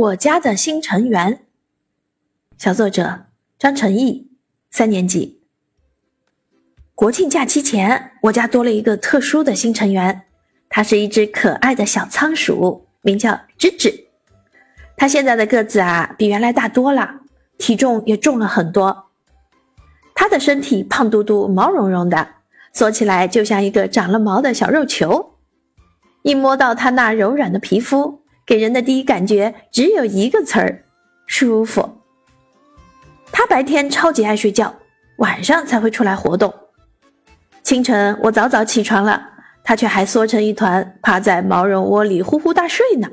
我家的新成员，小作者张成毅，三年级。国庆假期前，我家多了一个特殊的新成员，它是一只可爱的小仓鼠，名叫芝芝。它现在的个子啊，比原来大多了，体重也重了很多。它的身体胖嘟嘟、毛茸茸的，缩起来就像一个长了毛的小肉球。一摸到它那柔软的皮肤。给人的第一感觉只有一个词儿：舒服。他白天超级爱睡觉，晚上才会出来活动。清晨我早早起床了，他却还缩成一团，趴在毛绒窝里呼呼大睡呢。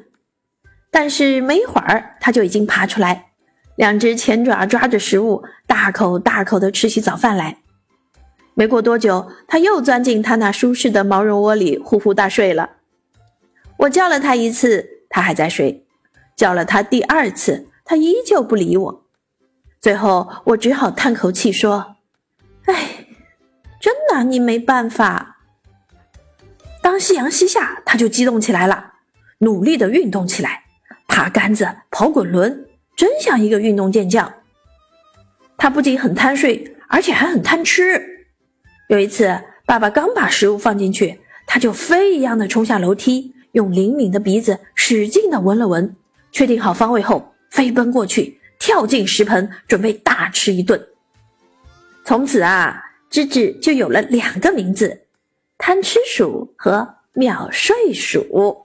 但是没一会儿，他就已经爬出来，两只前爪抓着食物，大口大口地吃起早饭来。没过多久，他又钻进他那舒适的毛绒窝里呼呼大睡了。我叫了他一次。他还在睡，叫了他第二次，他依旧不理我。最后，我只好叹口气说：“哎，真拿你没办法。”当夕阳西下，他就激动起来了，努力的运动起来，爬杆子、跑滚轮，真像一个运动健将。他不仅很贪睡，而且还很贪吃。有一次，爸爸刚把食物放进去，他就飞一样的冲下楼梯。用灵敏的鼻子使劲的闻了闻，确定好方位后，飞奔过去，跳进食盆，准备大吃一顿。从此啊，芝芝就有了两个名字：贪吃鼠和秒睡鼠。